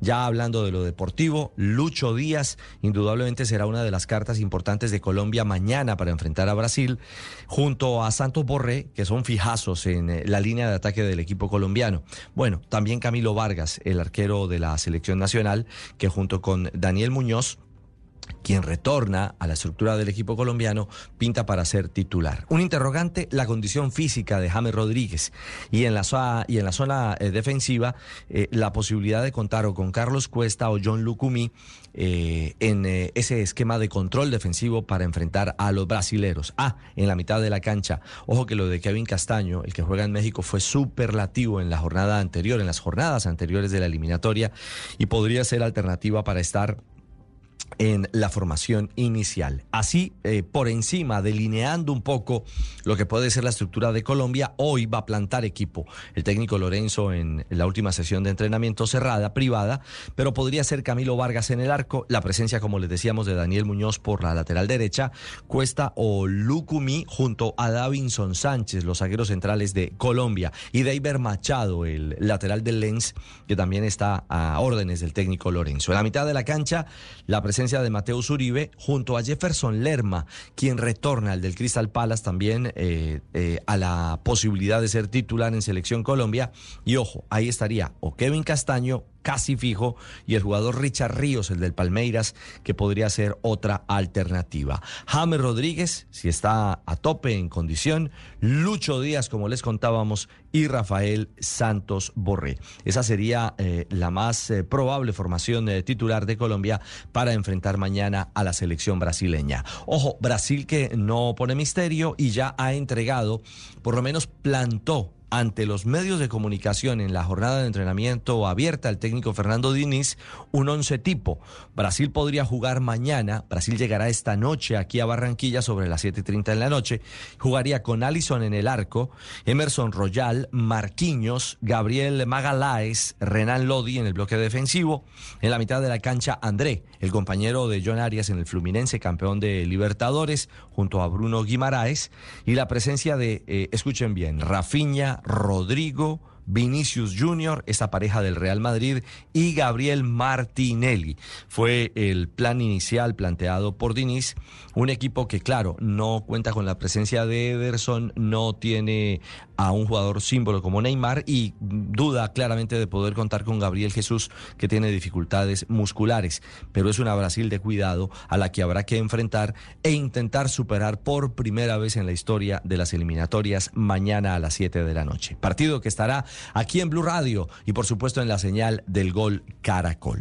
Ya hablando de lo deportivo, Lucho Díaz indudablemente será una de las cartas importantes de Colombia mañana para enfrentar a Brasil, junto a Santos Borré, que son fijazos en eh, la línea de ataque del equipo colombiano. Bueno, también Camilo Vargas, el arquero de la selección nacional, que junto con Daniel Muñoz quien retorna a la estructura del equipo colombiano, pinta para ser titular. Un interrogante, la condición física de James Rodríguez. Y en la, zona, y en la zona eh, defensiva, eh, la posibilidad de contar o con Carlos Cuesta o John Lucumí eh, en ese esquema de control defensivo para enfrentar a los brasileros. Ah, en la mitad de la cancha. Ojo que lo de Kevin Castaño, el que juega en México, fue superlativo en la jornada anterior, en las jornadas anteriores de la eliminatoria, y podría ser alternativa para estar en la formación inicial. Así, eh, por encima, delineando un poco lo que puede ser la estructura de Colombia, hoy va a plantar equipo el técnico Lorenzo en, la última sesión de entrenamiento cerrada, privada, pero podría ser Camilo Vargas en el arco, la presencia, como les decíamos, de Daniel Muñoz por la lateral derecha, Cuesta o Lucumí junto a Davinson Sánchez, los zagueros centrales de Colombia, y Deiber Machado, el lateral del Lens, que también está a órdenes del técnico Lorenzo. En la mitad de la cancha, la presencia de Mateus Uribe junto a Jefferson Lerma, quien retorna al del Crystal Palace también eh, eh, a la posibilidad de ser titular en Selección Colombia. Y ojo, ahí estaría o Kevin Castaño casi fijo y el jugador Richard Ríos, el del Palmeiras, que podría ser otra alternativa. James Rodríguez, si está a tope en condición, Lucho Díaz, como les contábamos, y Rafael Santos Borré. Esa sería eh, la más eh, probable formación eh, titular de Colombia para enfrentar mañana a la selección brasileña. Ojo, Brasil que no pone misterio y ya ha entregado, por lo menos plantó ante los medios de comunicación en la jornada de entrenamiento abierta el técnico Fernando Diniz un once tipo. Brasil podría jugar mañana, Brasil llegará esta noche aquí a Barranquilla sobre las 7.30 de la noche, jugaría con Allison en el arco, Emerson Royal, Marquinhos, Gabriel Magaláes, Renan Lodi en el bloque defensivo, en la mitad de la cancha André, el compañero de John Arias en el Fluminense, campeón de Libertadores, junto a Bruno Guimaraes, y la presencia de, eh, escuchen bien, Rafinha, Rodrigo, Vinicius Junior, esa pareja del Real Madrid, y Gabriel Martinelli. Fue el plan inicial planteado por Diniz, un equipo que, claro, no cuenta con la presencia de Ederson, no tiene a un jugador símbolo como Neymar y duda claramente de poder contar con Gabriel Jesús, que tiene dificultades musculares. Pero es una Brasil de cuidado a la que habrá que enfrentar e intentar superar por primera vez en la historia de las eliminatorias mañana a las 7 de la noche. Partido que estará aquí en Blue Radio y por supuesto en la señal del gol Caracol.